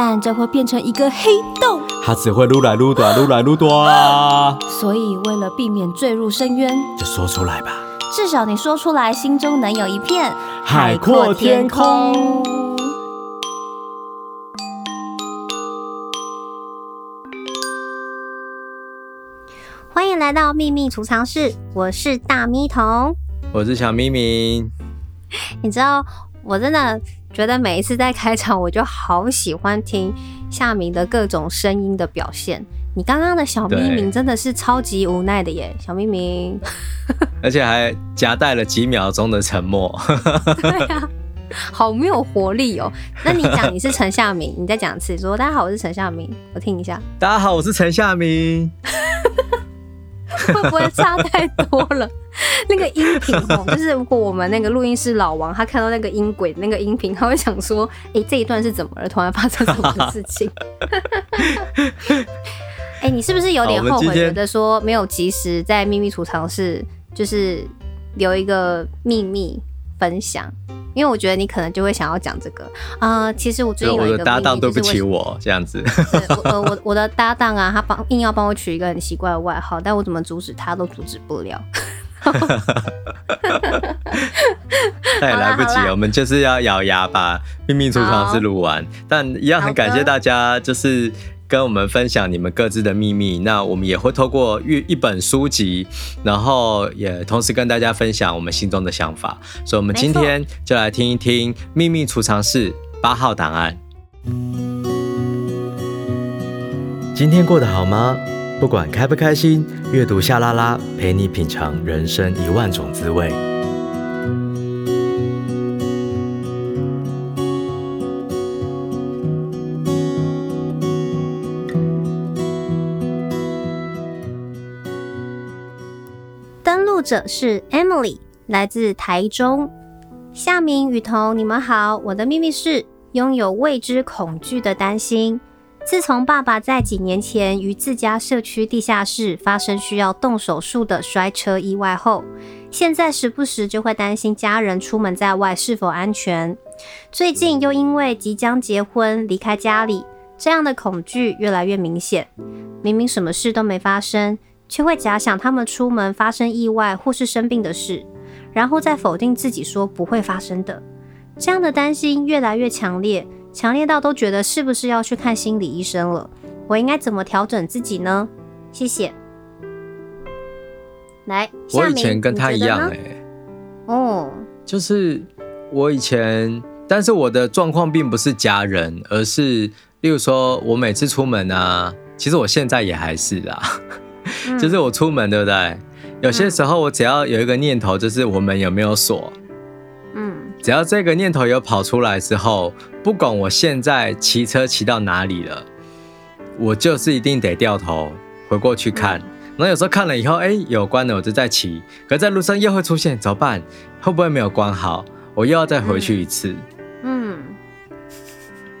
但这会变成一个黑洞，它只会撸来撸短，撸来撸短。所以为了避免坠入深渊，就说出来吧。至少你说出来，心中能有一片海阔天空。欢迎来到秘密储藏室，我是大咪童，我是小咪咪。你知道，我真的觉得每一次在开场，我就好喜欢听夏明的各种声音的表现。你刚刚的小咪咪真的是超级无奈的耶，小咪咪，而且还夹带了几秒钟的沉默。对啊，好没有活力哦。那你讲你是陈夏明，你再讲一次，说大家好，我是陈夏明，我听一下。大家好，我是陈夏明。会不会差太多了？那个音频哦，就是如果我们那个录音室老王他看到那个音轨那个音频，他会想说：“哎，这一段是怎么了？突然发生什么事情？” 哎，你是不是有点后悔，觉得说没有及时在秘密储藏室就是留一个秘密分享？因为我觉得你可能就会想要讲这个啊、呃。其实我最近有一个我的搭档，对不起我这样子。呃我我的搭档啊，他帮硬要帮我取一个很奇怪的外号，但我怎么阻止他都阻止不了。那也来不及了，我们就是要咬牙把秘密储藏室录完。但一样很感谢大家，就是。跟我们分享你们各自的秘密，那我们也会透过一一本书籍，然后也同时跟大家分享我们心中的想法。所以，我们今天就来听一听《秘密储藏室》八号档案。今天过得好吗？不管开不开心，阅读夏拉拉陪你品尝人生一万种滋味。者是 Emily，来自台中。夏明、雨桐，你们好。我的秘密是拥有未知恐惧的担心。自从爸爸在几年前于自家社区地下室发生需要动手术的摔车意外后，现在时不时就会担心家人出门在外是否安全。最近又因为即将结婚离开家里，这样的恐惧越来越明显。明明什么事都没发生。却会假想他们出门发生意外或是生病的事，然后再否定自己说不会发生的。这样的担心越来越强烈，强烈到都觉得是不是要去看心理医生了？我应该怎么调整自己呢？谢谢。来，我以前跟他一样哎、欸，哦，就是我以前，但是我的状况并不是家人，而是例如说我每次出门啊，其实我现在也还是啊。就是我出门，对不对？有些时候我只要有一个念头，就是我们有没有锁，嗯，只要这个念头有跑出来之后，不管我现在骑车骑到哪里了，我就是一定得掉头回过去看。然后有时候看了以后，哎，有关的我就再骑，可在路上又会出现，怎么办？会不会没有关好？我又要再回去一次。嗯，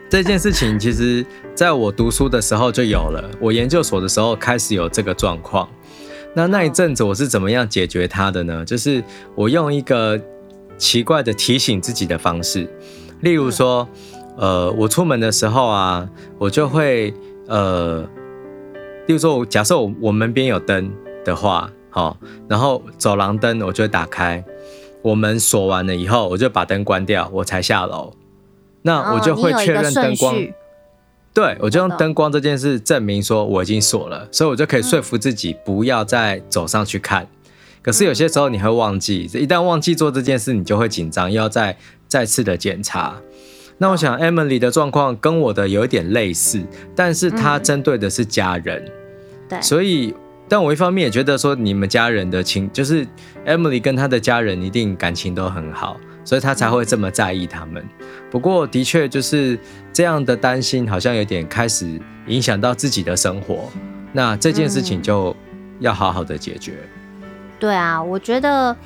这件事情其实。在我读书的时候就有了，我研究所的时候开始有这个状况。那那一阵子我是怎么样解决它的呢？就是我用一个奇怪的提醒自己的方式，例如说，呃，我出门的时候啊，我就会呃，例如说，假设我我门边有灯的话，好，然后走廊灯我就会打开，我门锁完了以后，我就把灯关掉，我才下楼。那我就会确认灯光。对，我就用灯光这件事证明说我已经锁了，所以我就可以说服自己不要再走上去看。可是有些时候你会忘记，一旦忘记做这件事，你就会紧张，又要再再次的检查。那我想 Emily 的状况跟我的有一点类似，但是她针对的是家人。对，所以，但我一方面也觉得说你们家人的情，就是 Emily 跟她的家人一定感情都很好。所以他才会这么在意他们。不过的确就是这样的担心，好像有点开始影响到自己的生活。那这件事情就要好好的解决。对啊，我觉得，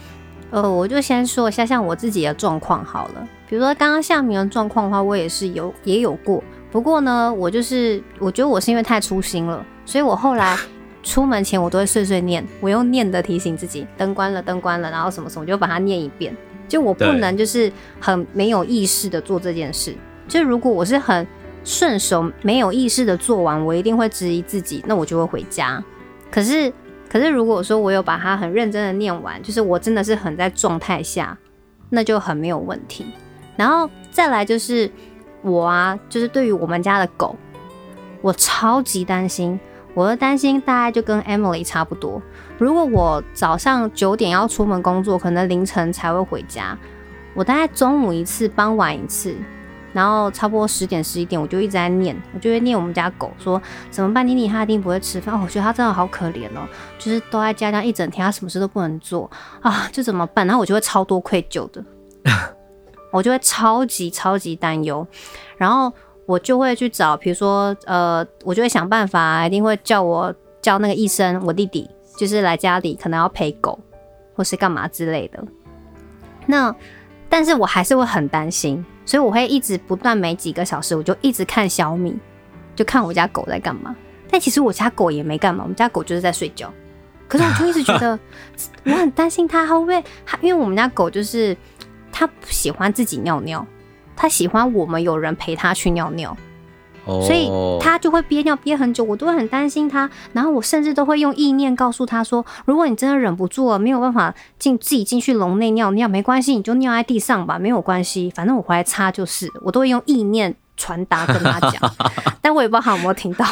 呃，我就先说一下像我自己的状况好了。比如说刚刚夏明的状况的话，我也是有也有过。不过呢，我就是我觉得我是因为太粗心了，所以我后来出门前我都会碎碎念，我用念的提醒自己，灯关了，灯关了，然后什么什么，我就把它念一遍。就我不能就是很没有意识的做这件事。就如果我是很顺手没有意识的做完，我一定会质疑自己，那我就会回家。可是可是如果说我有把它很认真的念完，就是我真的是很在状态下，那就很没有问题。然后再来就是我啊，就是对于我们家的狗，我超级担心。我的担心大概就跟 Emily 差不多。如果我早上九点要出门工作，可能凌晨才会回家。我大概中午一次，傍晚一次，然后差不多十点十一点，我就一直在念，我就会念我们家狗说怎么办？妮妮她一定不会吃饭。哦，我觉得她真的好可怜哦，就是都在家这样一整天，她什么事都不能做啊，这怎么办？然后我就会超多愧疚的，我就会超级超级担忧，然后。我就会去找，比如说，呃，我就会想办法，一定会叫我叫那个医生，我弟弟就是来家里，可能要陪狗，或是干嘛之类的。那，但是我还是会很担心，所以我会一直不断每几个小时，我就一直看小米，就看我家狗在干嘛。但其实我家狗也没干嘛，我们家狗就是在睡觉。可是我就一直觉得，我很担心它会不会，因为我们家狗就是它喜欢自己尿尿。它喜欢我们有人陪他去尿尿所以他就会憋尿憋很久，我都会很担心他。然后我甚至都会用意念告诉他说：“如果你真的忍不住了，没有办法进自己进去笼内尿尿，没关系，你就尿在地上吧，没有关系，反正我回来擦就是。”我都会用意念传达跟他讲，但我也不知道他有没有听到。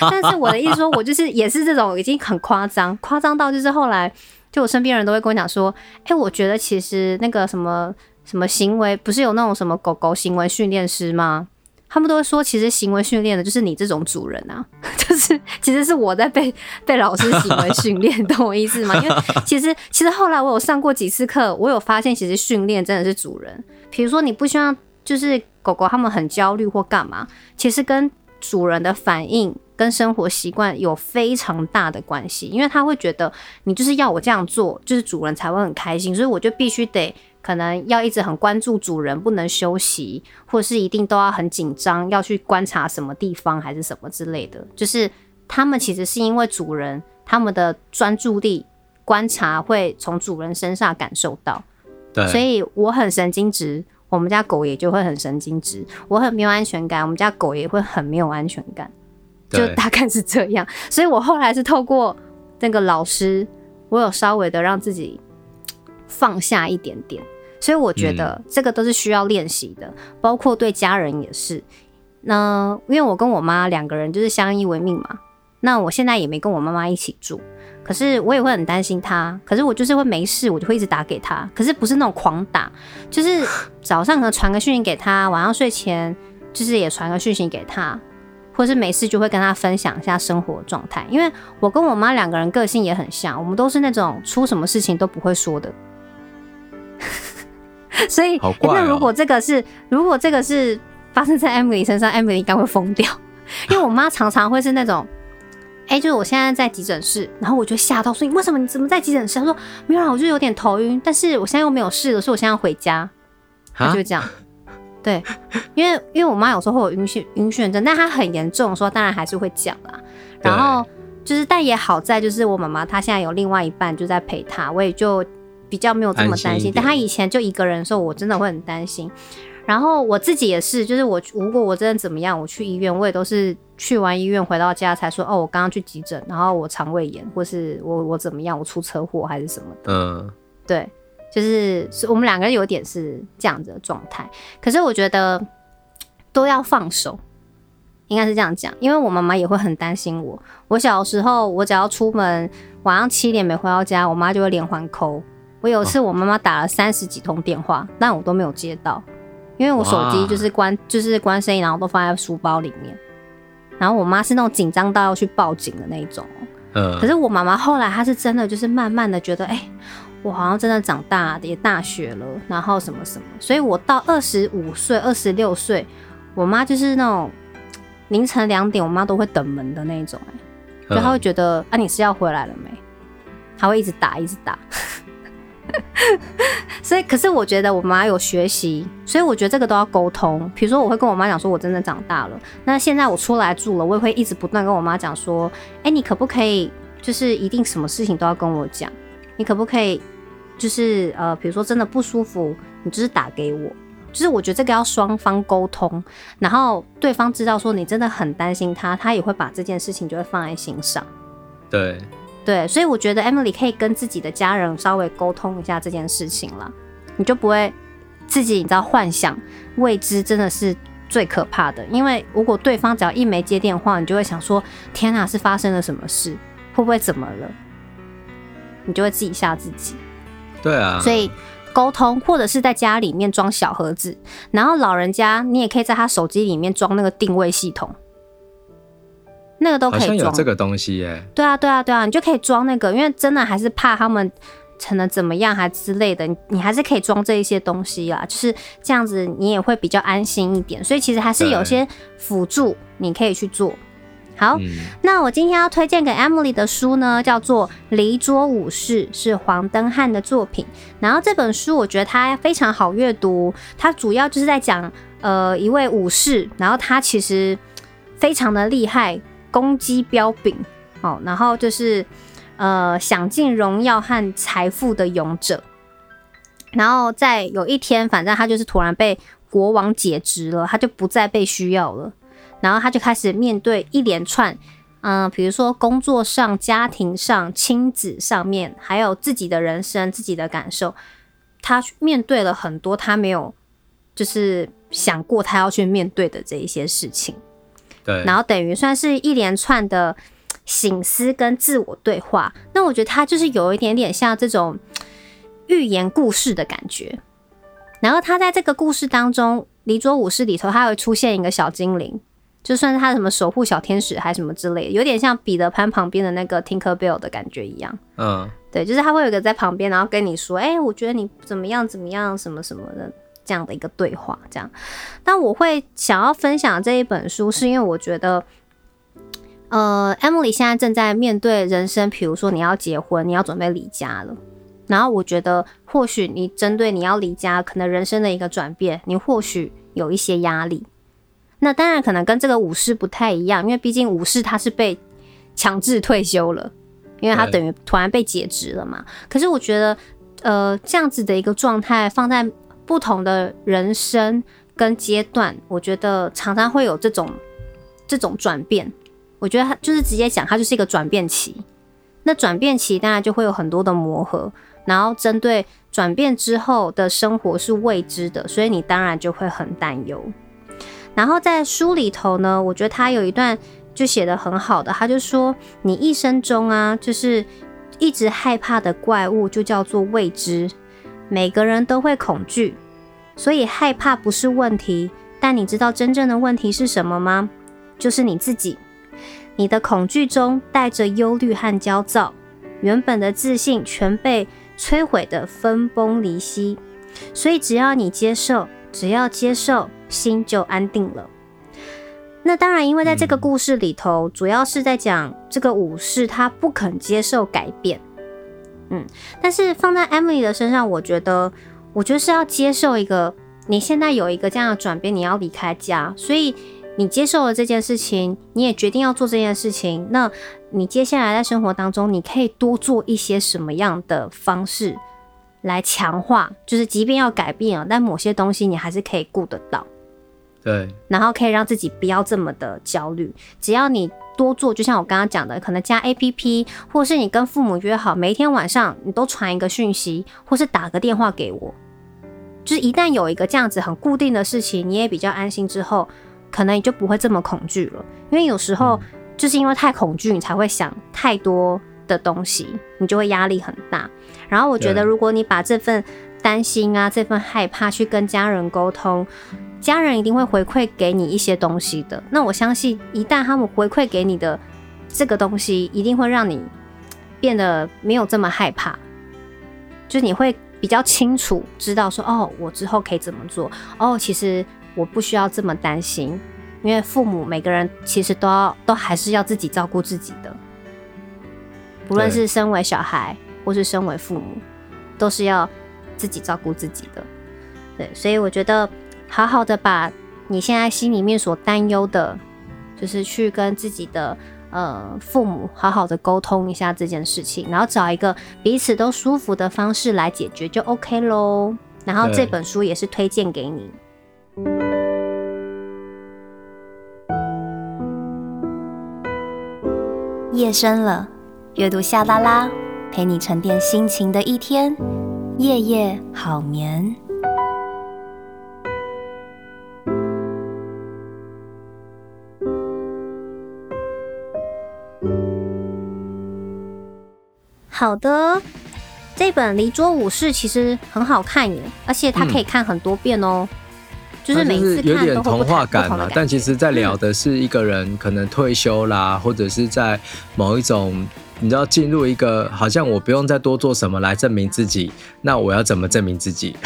但是我的意思说，我就是也是这种已经很夸张，夸张到就是后来就我身边人都会跟我讲说：“哎、欸，我觉得其实那个什么。”什么行为不是有那种什么狗狗行为训练师吗？他们都说，其实行为训练的就是你这种主人啊，就是其实是我在被被老师行为训练，懂我意思吗？因为其实其实后来我有上过几次课，我有发现其实训练真的是主人。比如说你不希望就是狗狗他们很焦虑或干嘛，其实跟主人的反应跟生活习惯有非常大的关系，因为他会觉得你就是要我这样做，就是主人才会很开心，所以我就必须得。可能要一直很关注主人，不能休息，或是一定都要很紧张，要去观察什么地方还是什么之类的。就是他们其实是因为主人他们的专注力观察会从主人身上感受到，对，所以我很神经质，我们家狗也就会很神经质。我很没有安全感，我们家狗也会很没有安全感，就大概是这样。所以我后来是透过那个老师，我有稍微的让自己。放下一点点，所以我觉得这个都是需要练习的，嗯，包括对家人也是。那因为我跟我妈两个人就是相依为命嘛，那我现在也没跟我妈妈一起住，可是我也会很担心她。可是我就是会没事，我就会一直打给她，可是不是那种狂打，就是早上可能传个讯息给她，晚上睡前就是也传个讯息给她，或是没事就会跟她分享一下生活状态。因为我跟我妈两个人个性也很像，我们都是那种出什么事情都不会说的。所以，哦、那如果这个是，如果这个是发生在 Emily 身上，Emily 应该会疯掉，因为我妈常常会是那种，哎、欸，就是我现在在急诊室，然后我就吓到，说你为什么你怎么在急诊室？她说没有啊，我就有点头晕，但是我现在又没有事了，所以我现在要回家，她就这样，对，因为因为我妈有时候会有晕眩晕眩症，但她很严重，说当然还是会讲啦，然后就是但也好在就是我妈妈她现在有另外一半就在陪她，我也就。比较没有这么担心，但他以前就一个人的时候，我真的会很担心。然后我自己也是，就是我如果我真的怎么样，我去医院，我也都是去完医院回到家才说，哦，我刚刚去急诊，然后我肠胃炎，或是我我怎么样，我出车祸还是什么的。嗯，对，就是是我们两个人有点是这样子的状态。可是我觉得都要放手，应该是这样讲，因为我妈妈也会很担心我。我小时候，我只要出门晚上七点没回到家，我妈就会连环扣。我有一次，我妈妈打了三十几通电话，但我都没有接到，因为我手机就是关，就是关声音，然后都放在书包里面。然后我妈是那种紧张到要去报警的那种。嗯。可是我妈妈后来她是真的就是慢慢的觉得，哎，我好像真的长大也大学了，然后什么什么，所以我到二十五岁、二十六岁，我妈就是那种凌晨两点，我妈都会等门的那种、欸，就她会觉得、嗯、啊，你是要回来了没？她会一直打，一直打。所以，可是我觉得我妈有学习，所以我觉得这个都要沟通。比如说，我会跟我妈讲说，我真的长大了。那现在我出来住了，我也会一直不断跟我妈讲说，哎、你可不可以，就是一定什么事情都要跟我讲？你可不可以，就是呃，比如说真的不舒服，你就是打给我。就是我觉得这个要双方沟通，然后对方知道说你真的很担心他，他也会把这件事情就会放在心上。对。对，所以我觉得 Emily 可以跟自己的家人稍微沟通一下这件事情了，你就不会自己你知道幻想未知真的是最可怕的，因为如果对方只要一没接电话，你就会想说天哪，是发生了什么事，会不会怎么了？你就会自己吓自己。对啊，所以沟通或者是在家里面装小盒子，然后老人家你也可以在他手机里面装那个定位系统。那个都可以有这个东西耶。对啊，对啊，对啊，你就可以装那个，因为真的还是怕他们成了怎么样，还之类的，你还是可以装这一些东西啊，就是这样子，你也会比较安心一点。所以其实还是有些辅助你可以去做。好，嗯，那我今天要推荐给 Emily 的书呢，叫做《离桌武士》，是黄登汉的作品。然后这本书我觉得它非常好阅读，它主要就是在讲呃一位武士，然后他其实非常的厉害。攻击彪炳，哦，然后就是呃享尽荣耀和财富的勇者，然后在有一天，反正他就是突然被国王解职了，他就不再被需要了，然后他就开始面对一连串，嗯、比如说工作上、家庭上、亲子上面，还有自己的人生、自己的感受，他面对了很多他没有就是想过他要去面对的这一些事情。对，然后等于算是一连串的醒思跟自我对话。那我觉得他就是有一点点像这种寓言故事的感觉。然后他在这个故事当中，《离桌武士》里头，他会出现一个小精灵，就算是他什么守护小天使还是什么之类的，有点像彼得潘旁边的那个 Tinker Bell 的感觉一样。嗯，对，就是他会有一个在旁边，然后跟你说：“哎，我觉得你怎么样怎么样，什么什么的。”这样的一个对话，这样。但我会想要分享这一本书，是因为我觉得，呃，Emily 现在正在面对人生，比如说你要结婚，你要准备离家了。然后我觉得，或许你针对你要离家，可能人生的一个转变，你或许有一些压力。那当然可能跟这个武士不太一样，因为毕竟武士他是被强制退休了，因为他等于突然被解职了嘛。可是我觉得，呃，这样子的一个状态放在。不同的人生跟阶段，我觉得常常会有这种这种转变。我觉得他就是直接讲，它就是一个转变期。那转变期当然就会有很多的磨合，然后针对转变之后的生活是未知的，所以你当然就会很担忧。然后在书里头呢，我觉得他有一段就写得很好的，他就说：你一生中啊，就是一直害怕的怪物就叫做未知。每个人都会恐惧，所以害怕不是问题。但你知道真正的问题是什么吗？就是你自己。你的恐惧中带着忧虑和焦躁，原本的自信全被摧毁的分崩离析。所以只要你接受，只要接受，心就安定了。那当然，因为在这个故事里头，主要是在讲这个武士他不肯接受改变。嗯，但是放在 Emily 的身上，我觉得，我觉得是要接受一个，你现在有一个这样的转变，你要离开家，所以你接受了这件事情，你也决定要做这件事情，那你接下来在生活当中，你可以多做一些什么样的方式来强化，就是即便要改变啊，但某些东西你还是可以顾得到。对，然后可以让自己不要这么的焦虑。只要你多做，就像我刚刚讲的，可能加 APP，或是你跟父母约好，每一天晚上你都传一个讯息，或是打个电话给我。就是一旦有一个这样子很固定的事情，你也比较安心之后，可能你就不会这么恐惧了。因为有时候就是因为太恐惧，你才会想太多的东西，你就会压力很大。然后我觉得，如果你把这份担心啊，这份害怕去跟家人沟通。家人一定会回馈给你一些东西的。那我相信，一旦他们回馈给你的这个东西，一定会让你变得没有这么害怕。就你会比较清楚知道说，哦，我之后可以怎么做？哦，其实我不需要这么担心，因为父母每个人其实都要都还是要自己照顾自己的，不论是身为小孩或是身为父母，都是要自己照顾自己的。对，所以我觉得好好的把你现在心里面所担忧的，就是去跟自己的。呃，父母好好的沟通一下这件事情，然后找一个彼此都舒服的方式来解决就 OK 喽。然后这本书也是推荐给你。夜深了，阅读夏拉拉，陪你沉淀心情的一天，夜夜好眠。好的，这本《离桌武士》其实很好看耶，而且它可以看很多遍哦。嗯、就是每次看都会有点童话感嘛，但其实在聊的是一个人可能退休啦，嗯、或者是在某一种你知道进入一个好像我不用再多做什么来证明自己，那我要怎么证明自己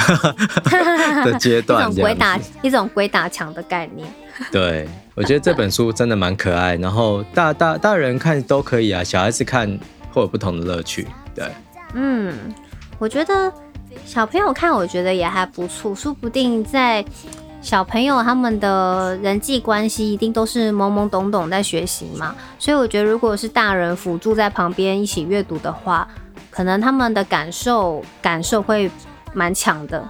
的阶段？一种鬼打一种鬼打墙的概念。对，我觉得这本书真的蛮可爱，然后大大大人看都可以啊，小孩子看。会有不同的乐趣，对，嗯，我觉得小朋友看，我觉得也还不错，说不定在小朋友他们的人际关系一定都是懵懵懂懂在学习嘛，所以我觉得如果是大人辅助在旁边一起阅读的话，可能他们的感受感受会蛮强的，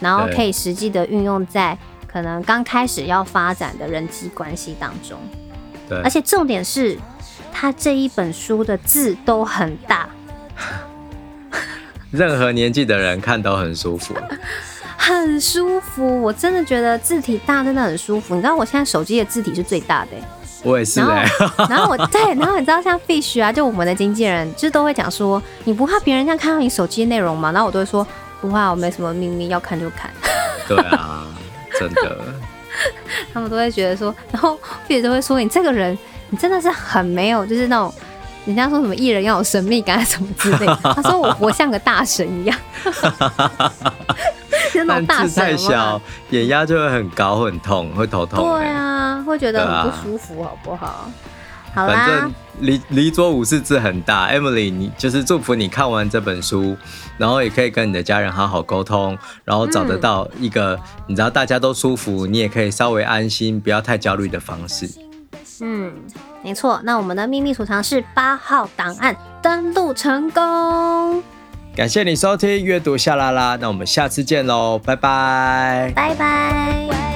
然后可以实际的运用在可能刚开始要发展的人际关系当中，对，而且重点是。他这一本书的字都很大，任何年纪的人看都很舒服，很舒服。我真的觉得字体大真的很舒服。你知道我现在手机的字体是最大的，我也是哎。然后 我对，然后你知道像 Fish 啊，就我们的经纪人，就都会讲说，你不怕别人这样看到你手机内容吗？然后我都会说不怕，我没什么秘密，要看就看。对啊，真的。他们都会觉得说，然后 Fish 都会说你这个人。你真的是很没有，就是那种人家说什么艺人要有神秘感什么之类的。他说我活像个大神一样，但字太小，眼压就会很高，会很痛，会头痛。对啊，会觉得很不舒服，好不好？好啦，反正离离桌武士字很大，Emily，你就是祝福你看完这本书，然后也可以跟你的家人好好沟通，然后找得到一个、嗯、你知道大家都舒服，你也可以稍微安心，不要太焦虑的方式。嗯，没错。那我们的秘密储藏室八号档案登录成功，感谢你收听阅读夏拉拉，那我们下次见喽，拜拜，拜拜。